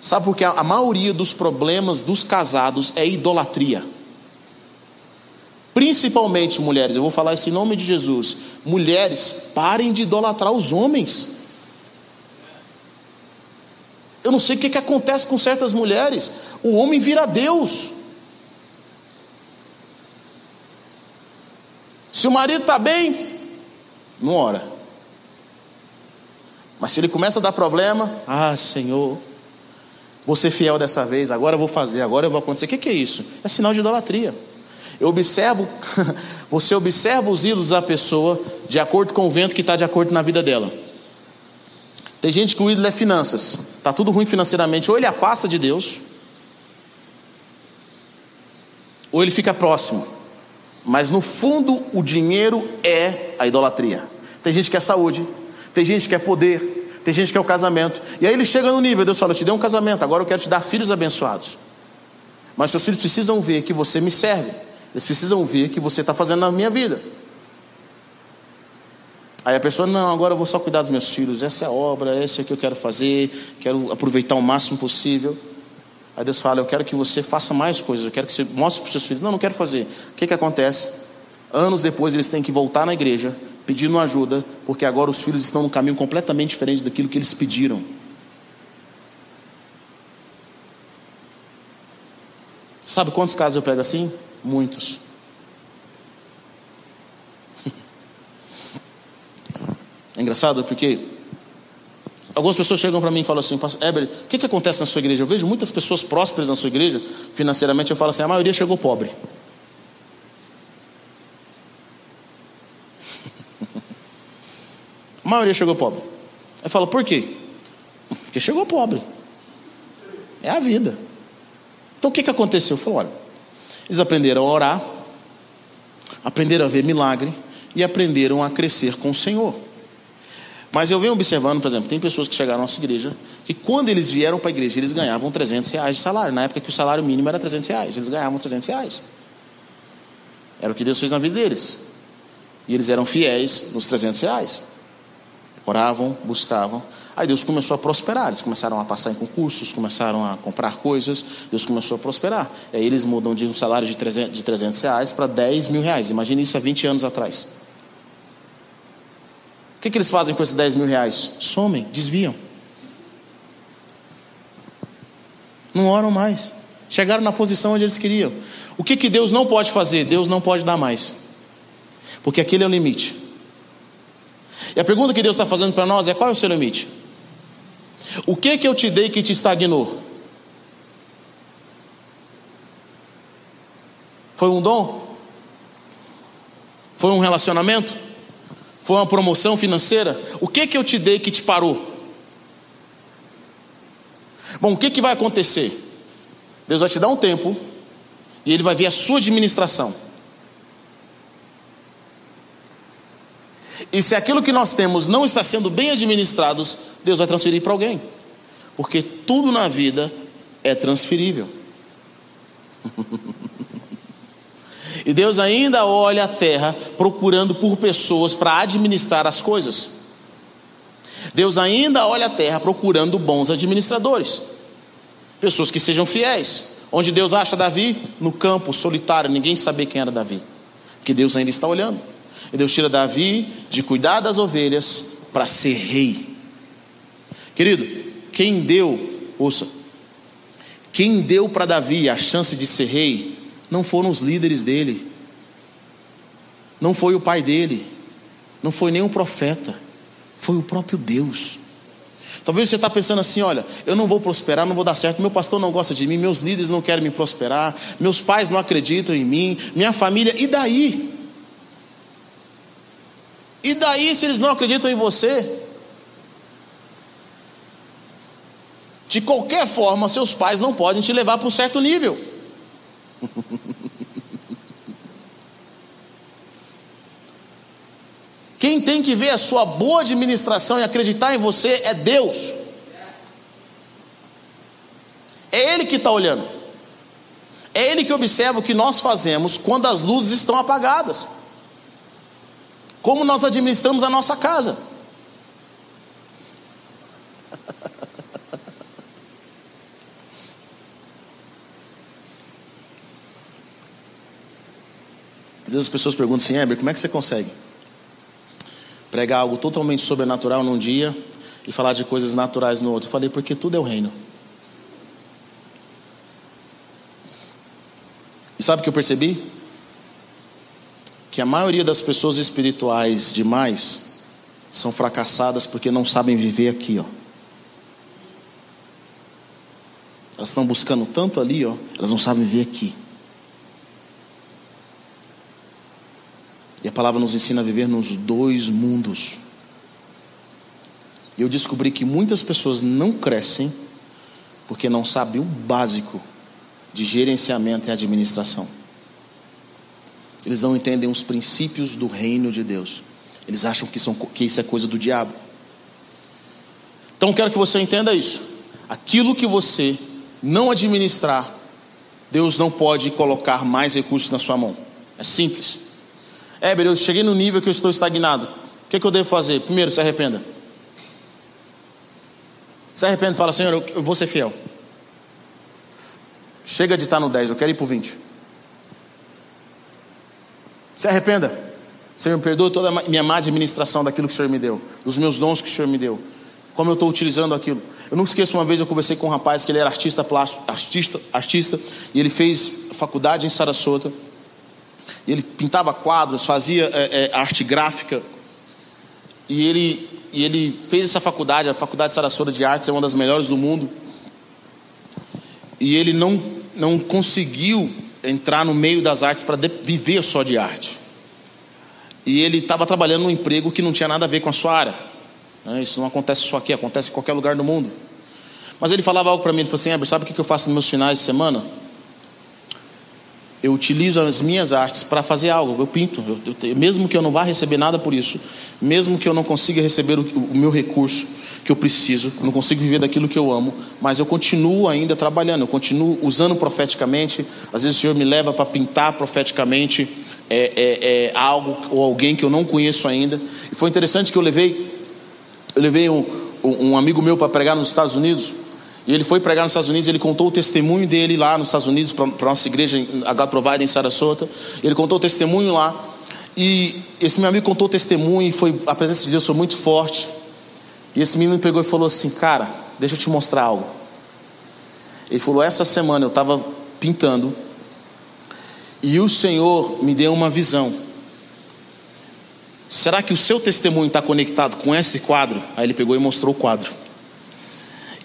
Sabe por que a maioria dos problemas dos casados é idolatria. Principalmente mulheres, eu vou falar isso em nome de Jesus. Mulheres, parem de idolatrar os homens. Eu não sei o que, que acontece com certas mulheres. O homem vira Deus. Se o marido está bem, não ora. Mas se ele começa a dar problema, ah, Senhor, Vou ser fiel dessa vez, agora eu vou fazer, agora eu vou acontecer. O que, que é isso? É sinal de idolatria. Eu observo, você observa os ídolos da pessoa de acordo com o vento que está de acordo na vida dela. Tem gente que o ídolo é finanças, está tudo ruim financeiramente, ou ele afasta de Deus, ou ele fica próximo. Mas no fundo, o dinheiro é a idolatria. Tem gente que é saúde, tem gente que é poder, tem gente que é o casamento. E aí ele chega no nível, Deus fala: Eu te dei um casamento, agora eu quero te dar filhos abençoados. Mas seus filhos precisam ver que você me serve. Eles precisam ver que você está fazendo na minha vida. Aí a pessoa, não, agora eu vou só cuidar dos meus filhos. Essa é a obra, esse é o que eu quero fazer. Quero aproveitar o máximo possível. Aí Deus fala: Eu quero que você faça mais coisas. Eu quero que você mostre para os seus filhos. Não, não quero fazer. O que, que acontece? Anos depois eles têm que voltar na igreja pedindo ajuda, porque agora os filhos estão num caminho completamente diferente daquilo que eles pediram. Sabe quantos casos eu pego assim? Muitos. É engraçado porque algumas pessoas chegam para mim e falam assim: Eber, o que, que acontece na sua igreja? Eu vejo muitas pessoas prósperas na sua igreja, financeiramente. Eu falo assim: a maioria chegou pobre. maioria chegou pobre. Aí fala, por quê? Porque chegou pobre. É a vida. Então o que, que aconteceu? Eu falo, olha, eles aprenderam a orar, aprenderam a ver milagre e aprenderam a crescer com o Senhor. Mas eu venho observando, por exemplo, tem pessoas que chegaram à nossa igreja que quando eles vieram para a igreja, eles ganhavam 300 reais de salário. Na época que o salário mínimo era 300 reais, eles ganhavam 300 reais. Era o que Deus fez na vida deles. E eles eram fiéis nos 300 reais. Oravam, buscavam. Aí Deus começou a prosperar. Eles começaram a passar em concursos, começaram a comprar coisas. Deus começou a prosperar. Aí eles mudam de um salário de 300, de 300 reais para 10 mil reais. Imagine isso há 20 anos atrás. Que, que eles fazem com esses 10 mil reais? Somem, desviam. Não oram mais. Chegaram na posição onde eles queriam. O que, que Deus não pode fazer? Deus não pode dar mais. Porque aquele é o limite. E a pergunta que Deus está fazendo para nós é: qual é o seu limite? O que que eu te dei que te estagnou? Foi um dom? Foi um relacionamento? Foi uma promoção financeira? O que que eu te dei que te parou? Bom, o que, que vai acontecer? Deus vai te dar um tempo e Ele vai ver a sua administração. E se aquilo que nós temos não está sendo bem administrado, Deus vai transferir para alguém. Porque tudo na vida é transferível. e Deus ainda olha a terra procurando por pessoas para administrar as coisas. Deus ainda olha a terra procurando bons administradores, pessoas que sejam fiéis. Onde Deus acha Davi? No campo, solitário, ninguém sabia quem era Davi, porque Deus ainda está olhando. E Deus tira Davi de cuidar das ovelhas para ser rei. Querido, quem deu, ouça, quem deu para Davi a chance de ser rei não foram os líderes dele, não foi o pai dele, não foi nem um profeta, foi o próprio Deus. Talvez você está pensando assim: olha, eu não vou prosperar, não vou dar certo, meu pastor não gosta de mim, meus líderes não querem me prosperar, meus pais não acreditam em mim, minha família, e daí? E daí se eles não acreditam em você? De qualquer forma, seus pais não podem te levar para um certo nível. Quem tem que ver a sua boa administração e acreditar em você é Deus. É Ele que está olhando. É Ele que observa o que nós fazemos quando as luzes estão apagadas. Como nós administramos a nossa casa. Às vezes as pessoas perguntam assim, Heber, como é que você consegue? pregar algo totalmente sobrenatural num dia e falar de coisas naturais no outro. Eu falei, porque tudo é o reino. E sabe o que eu percebi? Que a maioria das pessoas espirituais demais são fracassadas porque não sabem viver aqui, ó. Elas estão buscando tanto ali, ó, elas não sabem viver aqui. E a palavra nos ensina a viver nos dois mundos. E eu descobri que muitas pessoas não crescem porque não sabem o básico de gerenciamento e administração. Eles não entendem os princípios do reino de Deus. Eles acham que, são, que isso é coisa do diabo. Então quero que você entenda isso. Aquilo que você não administrar, Deus não pode colocar mais recursos na sua mão. É simples. Éber, eu cheguei no nível que eu estou estagnado. O que, é que eu devo fazer? Primeiro, se arrependa. Se arrependa e fala, Senhor, eu, vou ser fiel. Chega de estar no 10, eu quero ir para o 20. Se arrependa. Senhor, me perdoa toda a minha má administração daquilo que o Senhor me deu, dos meus dons que o Senhor me deu, como eu estou utilizando aquilo. Eu nunca esqueço uma vez eu conversei com um rapaz que ele era artista plástico, artista, artista, e ele fez faculdade em Sarasota. Ele pintava quadros, fazia é, é, arte gráfica. E ele, e ele fez essa faculdade, a Faculdade Sarasota de Artes é uma das melhores do mundo. E ele não, não conseguiu entrar no meio das artes para viver só de arte. E ele estava trabalhando num emprego que não tinha nada a ver com a sua área. Né? Isso não acontece só aqui, acontece em qualquer lugar do mundo. Mas ele falava algo para mim, ele falou assim, sabe o que eu faço nos meus finais de semana? Eu utilizo as minhas artes para fazer algo, eu pinto, eu, eu, mesmo que eu não vá receber nada por isso, mesmo que eu não consiga receber o, o, meu recurso que eu preciso, não consigo viver daquilo que eu amo, mas eu continuo ainda trabalhando, eu continuo usando profeticamente. Às vezes o Senhor me leva para pintar profeticamente é, é, é, algo ou alguém que eu não conheço ainda. E foi interessante que eu levei, eu levei um, um amigo meu para pregar nos Estados Unidos. E ele foi pregar nos Estados Unidos, ele contou o testemunho dele lá nos Estados Unidos, para a nossa igreja, God Provide em Sarasota. Ele contou o testemunho lá. E esse meu amigo contou o testemunho e foi, a presença de Deus foi muito forte. E esse menino pegou e falou assim: Cara, deixa eu te mostrar algo. Ele falou: Essa semana eu estava pintando e o Senhor me deu uma visão. Será que o seu testemunho está conectado com esse quadro? Aí ele pegou e mostrou o quadro.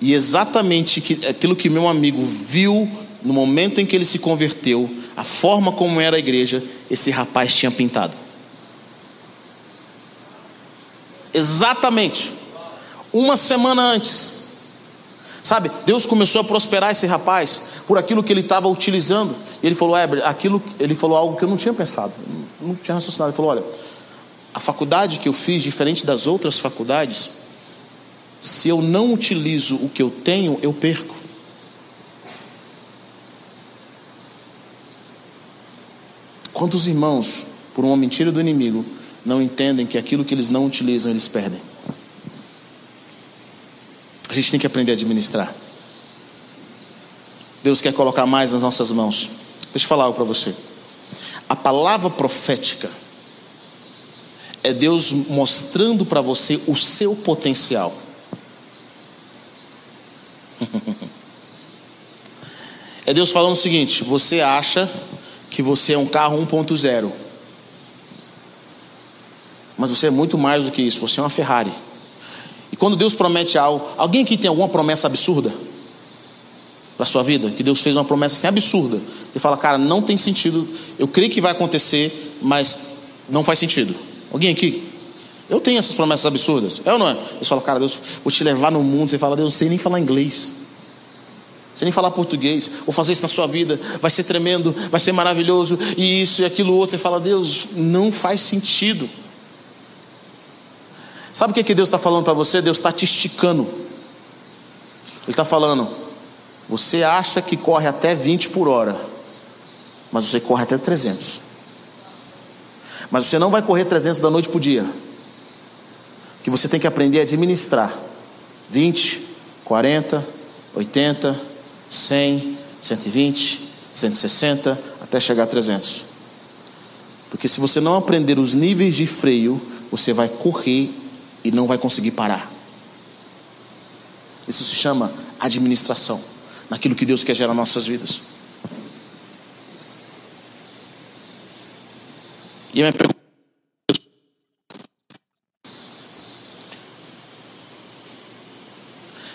E exatamente aquilo que meu amigo viu no momento em que ele se converteu, a forma como era a igreja, esse rapaz tinha pintado. Exatamente. Uma semana antes. Sabe, Deus começou a prosperar esse rapaz por aquilo que ele estava utilizando. E ele falou, Heber, aquilo, ele falou algo que eu não tinha pensado, não tinha raciocinado. Ele falou: olha, a faculdade que eu fiz, diferente das outras faculdades, se eu não utilizo o que eu tenho, eu perco. Quantos irmãos, por uma mentira do inimigo, não entendem que aquilo que eles não utilizam, eles perdem? A gente tem que aprender a administrar. Deus quer colocar mais nas nossas mãos. Deixa eu falar algo para você. A palavra profética é Deus mostrando para você o seu potencial. É Deus falando o seguinte: você acha que você é um carro 1.0, mas você é muito mais do que isso, você é uma Ferrari. E quando Deus promete algo, alguém aqui tem alguma promessa absurda para sua vida? Que Deus fez uma promessa assim absurda. Você fala, cara, não tem sentido, eu creio que vai acontecer, mas não faz sentido. Alguém aqui? Eu tenho essas promessas absurdas, é ou não é? Você fala, cara, Deus, vou te levar no mundo. Você fala, Deus, não sei nem falar inglês. Você nem falar português, vou fazer isso na sua vida, vai ser tremendo, vai ser maravilhoso, e isso e aquilo outro. Você fala, Deus, não faz sentido. Sabe o que, que Deus está falando para você? Deus está te esticando. Ele está falando, você acha que corre até 20 por hora, mas você corre até 300. Mas você não vai correr 300 da noite para o dia. Que você tem que aprender a administrar 20, 40, 80, 100, 120, 160, até chegar a 300. Porque se você não aprender os níveis de freio, você vai correr e não vai conseguir parar. Isso se chama administração, naquilo que Deus quer gerar nas nossas vidas. E a minha pergunta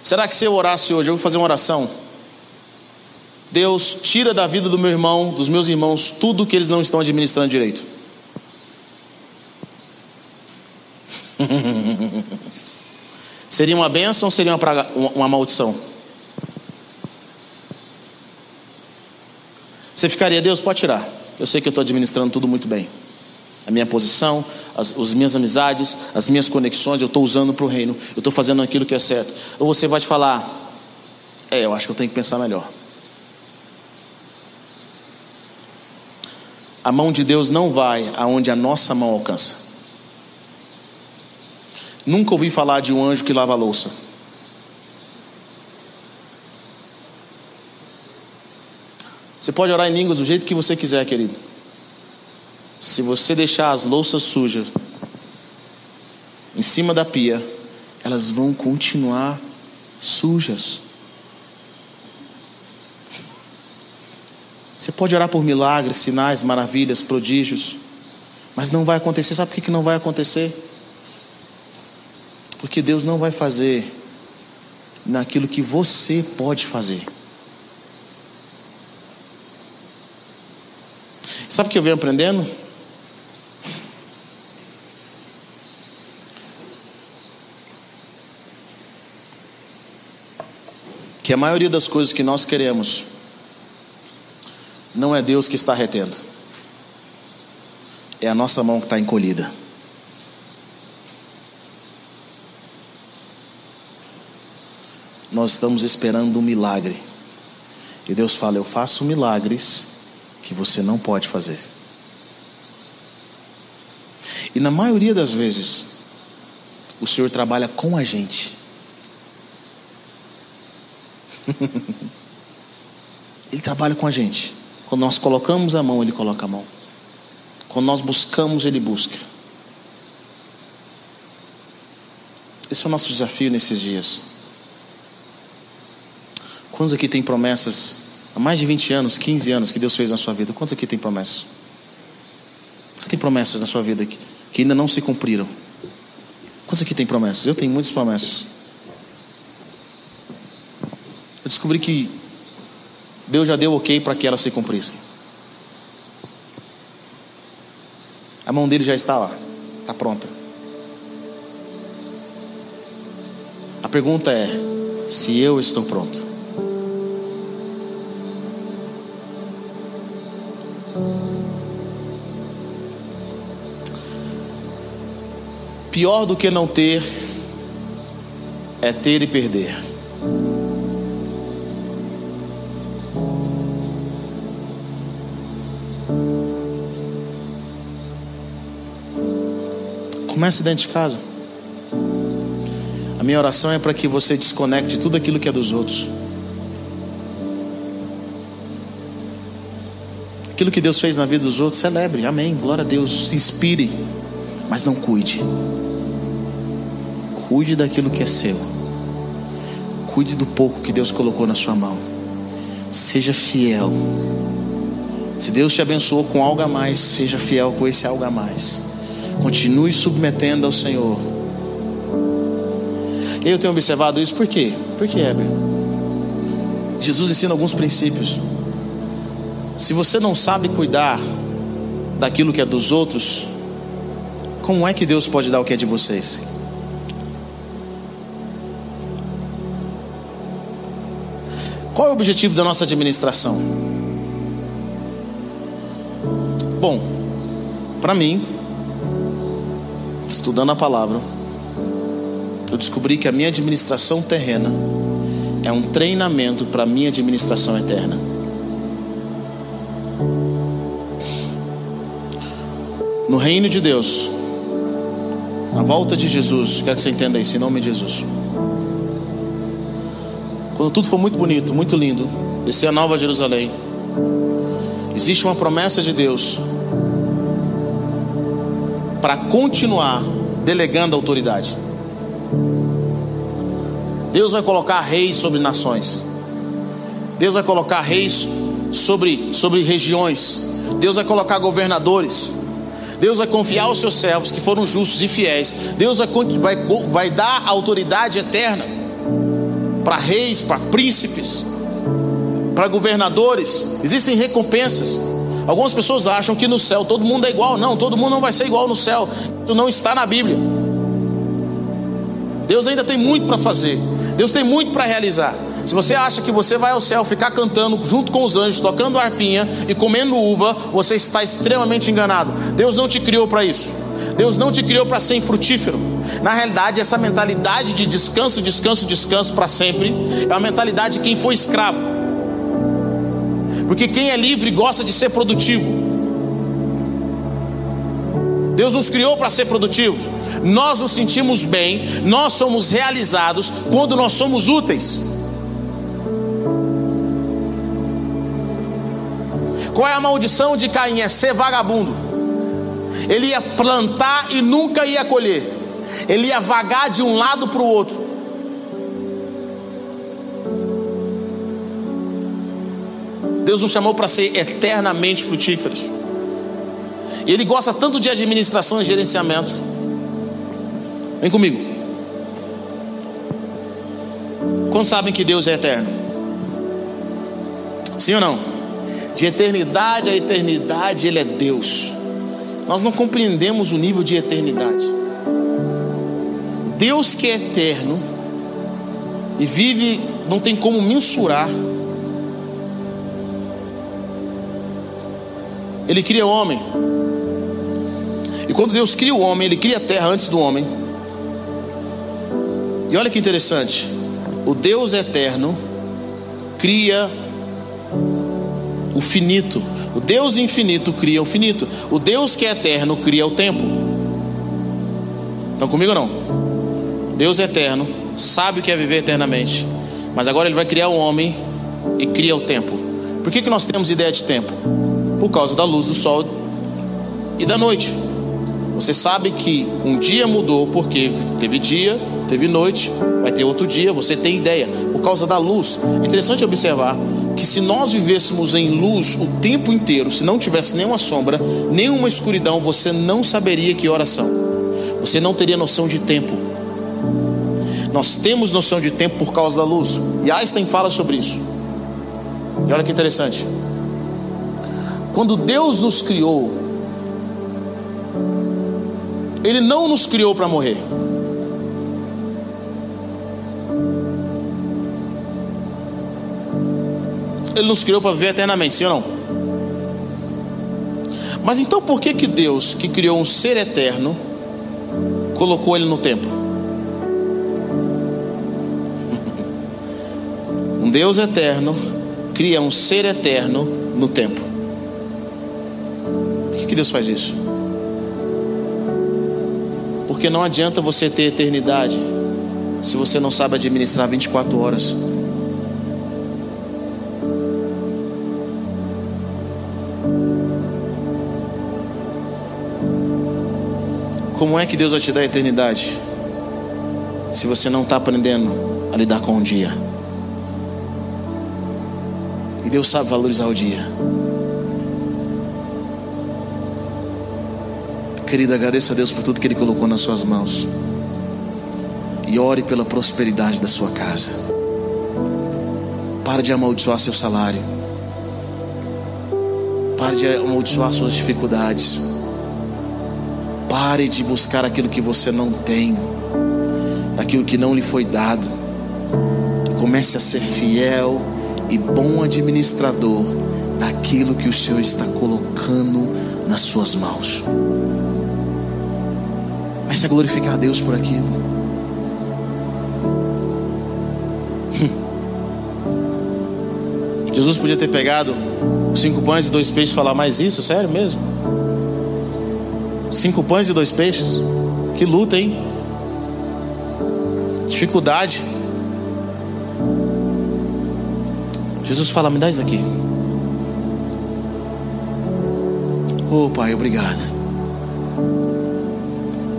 Será que se eu orasse hoje, eu vou fazer uma oração? Deus tira da vida do meu irmão, dos meus irmãos, tudo que eles não estão administrando direito. seria uma bênção ou seria uma, praga, uma, maldição? Você ficaria, Deus, pode tirar. Eu sei que eu estou administrando tudo muito bem. A minha posição, as, as minhas amizades, as minhas conexões, eu estou usando para o reino. Eu estou fazendo aquilo que é certo. Ou você vai te falar, é, eu acho que eu tenho que pensar melhor. A mão de Deus não vai aonde a nossa mão alcança. Nunca ouvi falar de um anjo que lava a louça. Você pode orar em línguas do jeito que você quiser, querido. Se você deixar as louças sujas em cima da pia, elas vão continuar sujas. Você pode orar por milagres, sinais, maravilhas, prodígios, mas não vai acontecer. Sabe por que não vai acontecer? Porque Deus não vai fazer naquilo que você pode fazer. Sabe o que eu venho aprendendo? Que a maioria das coisas que nós queremos não é Deus que está retendo, é a nossa mão que está encolhida. Nós estamos esperando um milagre. E Deus fala: Eu faço milagres que você não pode fazer. E na maioria das vezes, o Senhor trabalha com a gente. Ele trabalha com a gente. Quando nós colocamos a mão, Ele coloca a mão. Quando nós buscamos, Ele busca. Esse é o nosso desafio nesses dias. Quantos aqui tem promessas há mais de 20 anos, 15 anos que Deus fez na sua vida? Quantos aqui tem promessas? Tem promessas na sua vida que, que ainda não se cumpriram? Quantos aqui tem promessas? Eu tenho muitas promessas. Eu descobri que Deus já deu ok para que elas se cumprissem. A mão dele já está lá, está pronta. A pergunta é: se eu estou pronto? Pior do que não ter é ter e perder. Comece dentro de casa. A minha oração é para que você desconecte de tudo aquilo que é dos outros. Aquilo que Deus fez na vida dos outros, celebre, amém, glória a Deus, se inspire, mas não cuide. Cuide daquilo que é seu. Cuide do pouco que Deus colocou na sua mão. Seja fiel. Se Deus te abençoou com algo a mais, seja fiel com esse algo a mais. Continue submetendo ao Senhor. Eu tenho observado isso por quê? Por que, Heber? Jesus ensina alguns princípios. Se você não sabe cuidar daquilo que é dos outros, como é que Deus pode dar o que é de vocês? Qual é o objetivo da nossa administração? Bom, para mim, estudando a palavra, eu descobri que a minha administração terrena é um treinamento para a minha administração eterna. No reino de Deus, na volta de Jesus, quero que você entenda isso em nome de Jesus. Quando tudo for muito bonito, muito lindo, descer a Nova Jerusalém, existe uma promessa de Deus para continuar delegando autoridade. Deus vai colocar reis sobre nações. Deus vai colocar reis sobre, sobre regiões. Deus vai colocar governadores. Deus vai confiar aos seus servos que foram justos e fiéis. Deus vai, vai, vai dar autoridade eterna para reis, para príncipes, para governadores. Existem recompensas. Algumas pessoas acham que no céu todo mundo é igual. Não, todo mundo não vai ser igual no céu. Isso não está na Bíblia. Deus ainda tem muito para fazer. Deus tem muito para realizar. Se você acha que você vai ao céu ficar cantando junto com os anjos, tocando arpinha e comendo uva, você está extremamente enganado. Deus não te criou para isso. Deus não te criou para ser infrutífero. Na realidade, essa mentalidade de descanso, descanso, descanso para sempre é uma mentalidade de quem foi escravo. Porque quem é livre gosta de ser produtivo. Deus nos criou para ser produtivos. Nós nos sentimos bem, nós somos realizados quando nós somos úteis. Qual é a maldição de Caim? É ser vagabundo. Ele ia plantar e nunca ia colher. Ele ia vagar de um lado para o outro. Deus nos chamou para ser eternamente frutíferos. E Ele gosta tanto de administração e gerenciamento. Vem comigo. Quando sabem que Deus é eterno? Sim ou não? De eternidade a eternidade, Ele é Deus. Nós não compreendemos o nível de eternidade. Deus que é eterno e vive, não tem como mensurar. Ele cria o homem. E quando Deus cria o homem, Ele cria a terra antes do homem. E olha que interessante: o Deus eterno cria o finito. O Deus infinito cria o finito. O Deus que é eterno cria o tempo. Estão comigo não? Deus é eterno, sabe o que é viver eternamente. Mas agora Ele vai criar o homem e cria o tempo. Por que, que nós temos ideia de tempo? Por causa da luz do sol e da noite. Você sabe que um dia mudou porque teve dia, teve noite, vai ter outro dia, você tem ideia, por causa da luz. É interessante observar que se nós vivêssemos em luz o tempo inteiro, se não tivesse nenhuma sombra, nenhuma escuridão, você não saberia que horas são. Você não teria noção de tempo. Nós temos noção de tempo por causa da luz. E Einstein fala sobre isso. E olha que interessante. Quando Deus nos criou, Ele não nos criou para morrer. Ele nos criou para viver eternamente, sim ou não? Mas então por que que Deus, que criou um ser eterno, colocou ele no tempo? Um Deus eterno cria um ser eterno no tempo. Que Deus faz isso? Porque não adianta você ter eternidade se você não sabe administrar 24 horas. Como é que Deus vai te dar a eternidade se você não está aprendendo a lidar com o dia? E Deus sabe valorizar o dia. Querida, agradeça a Deus por tudo que Ele colocou nas suas mãos. E ore pela prosperidade da sua casa. Pare de amaldiçoar seu salário. Pare de amaldiçoar suas dificuldades. Pare de buscar aquilo que você não tem, aquilo que não lhe foi dado. Comece a ser fiel e bom administrador daquilo que o Senhor está colocando nas suas mãos. Comece a glorificar a Deus por aquilo. Jesus podia ter pegado cinco pães e dois peixes e falar mais isso, sério mesmo? Cinco pães e dois peixes? Que luta, hein? Dificuldade. Jesus fala: Me dá isso aqui. Oh, Pai, obrigado.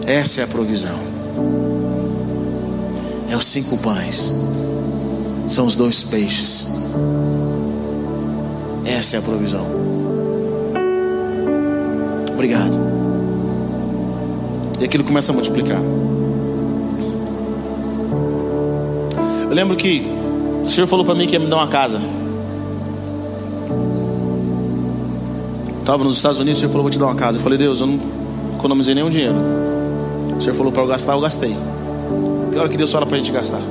Essa é a provisão. É os cinco pães. São os dois peixes. Essa é a provisão. Obrigado. E aquilo começa a multiplicar. Eu lembro que o Senhor falou para mim que ia me dar uma casa. Estava nos Estados Unidos, o Senhor falou: Vou te dar uma casa. Eu falei: Deus, eu não economizei nenhum dinheiro. O Senhor falou para eu gastar, eu gastei. Tem hora que Deus fala para a gente gastar.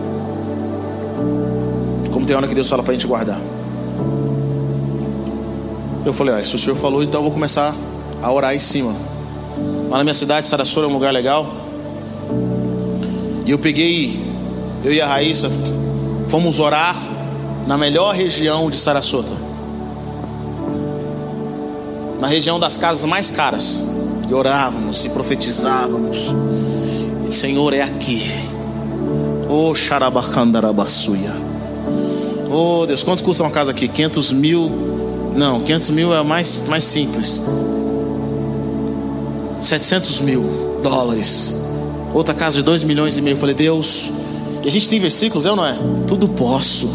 Como tem hora que Deus fala para a gente guardar. Eu falei: ah, Se o Senhor falou, então eu vou começar a orar em cima. Lá na minha cidade, Sarasota é um lugar legal. E eu peguei, eu e a Raíssa, fomos orar na melhor região de Sarasota na região das casas mais caras. E orávamos e profetizávamos. Senhor, é aqui. Oh, xarabacandarabassuia. Oh, Deus, quanto custa uma casa aqui? 500 mil? Não, 500 mil é mais, mais simples. 700 mil dólares. Outra casa de 2 milhões e meio. Eu falei, Deus. E a gente tem versículos, eu não é? Tudo posso.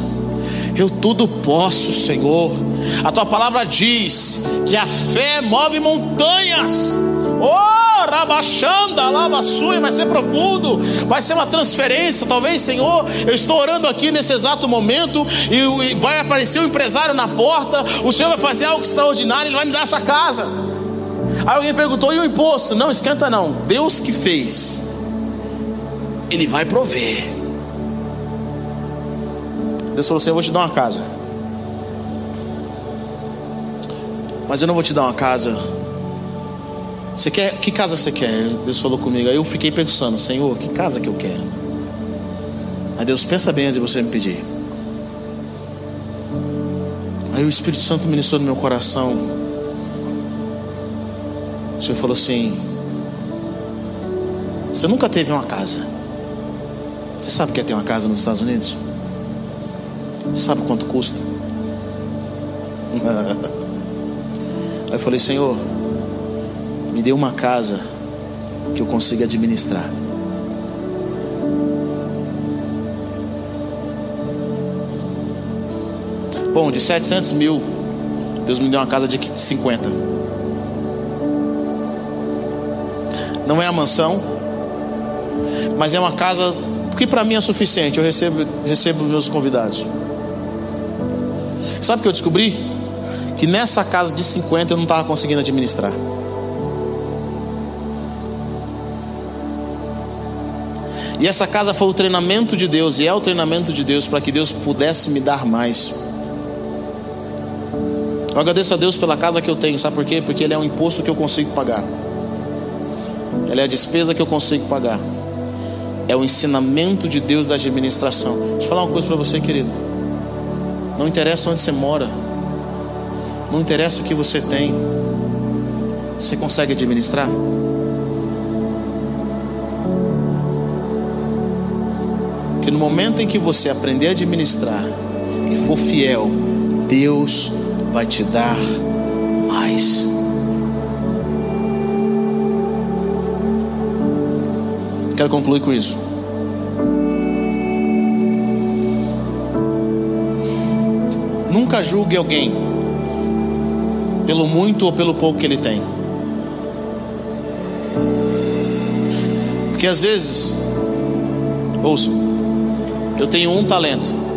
Eu tudo posso, Senhor. A tua palavra diz que a fé move montanhas. Oh, vai ser profundo, vai ser uma transferência, talvez, Senhor. Eu estou orando aqui nesse exato momento e, vai aparecer um empresário na porta. O Senhor vai fazer algo extraordinário, Ele vai me dar essa casa. Aí alguém perguntou: e o imposto? Não, esquenta não. Deus que fez, Ele vai prover. Deus falou assim: Eu vou te dar uma casa. Mas eu não vou te dar uma casa. Você quer? Que casa você quer? Deus falou comigo. Aí eu fiquei pensando, Senhor, que casa que eu quero? Aí Deus pensa bem antes de você me pedir. Aí o Espírito Santo ministrou no meu coração. O Senhor falou assim: Você nunca teve uma casa. Você sabe o que é ter uma casa nos Estados Unidos? Você sabe quanto custa? Aí eu falei, Senhor, me dê uma casa que eu consiga administrar. Bom, de 700 mil, Deus me deu uma casa de 50. Não é a mansão, mas é uma casa que para mim é suficiente. Eu recebo, recebo meus convidados. Sabe o que eu descobri? Que nessa casa de 50 eu não estava conseguindo administrar. E essa casa foi o treinamento de Deus, e é o treinamento de Deus para que Deus pudesse me dar mais. Eu agradeço a Deus pela casa que eu tenho, sabe por quê? Porque ele é um imposto que eu consigo pagar. Ele é a despesa que eu consigo pagar. É o ensinamento de Deus da administração. Deixa eu falar uma coisa para você, querido. Não interessa onde você mora. Não interessa o que você tem. Você consegue administrar? Que no momento em que você aprender a administrar e for fiel, Deus vai te dar mais. Quero concluir com isso. Nunca julgue alguém pelo muito ou pelo pouco que ele tem. Porque às vezes, ouça, eu tenho um talento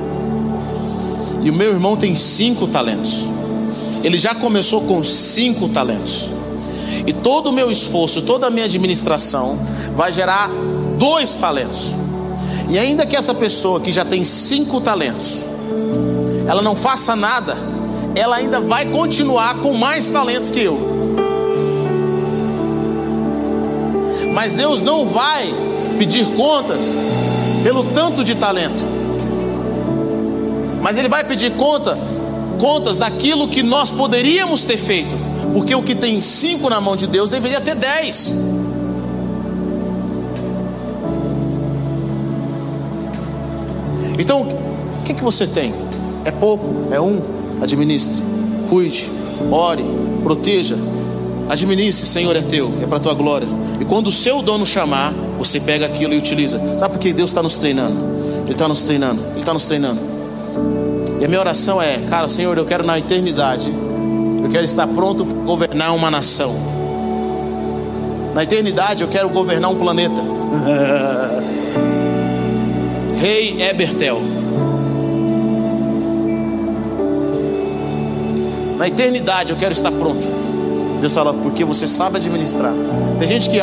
e o meu irmão tem cinco talentos. Ele já começou com cinco talentos. E todo o meu esforço, toda a minha administração vai gerar dois talentos. E ainda que essa pessoa que já tem cinco talentos, ela não faça nada, ela ainda vai continuar com mais talentos que eu. Mas Deus não vai pedir contas pelo tanto de talento. Mas Ele vai pedir conta, contas daquilo que nós poderíamos ter feito. Porque o que tem cinco na mão de Deus deveria ter dez. Então, o que, que você tem? É pouco? É um? Administre, cuide, ore, proteja. Administre, Senhor é teu, é para tua glória. E quando o seu dono chamar, você pega aquilo e utiliza. Sabe por que Deus está nos treinando? Ele está nos treinando, Ele está nos treinando. E a minha oração é, cara, Senhor, eu quero na eternidade, eu quero estar pronto para governar uma nação. Na eternidade eu quero governar um planeta. Rei Ebertel. Na eternidade eu quero estar pronto. Deus fala, porque você sabe administrar. Tem gente que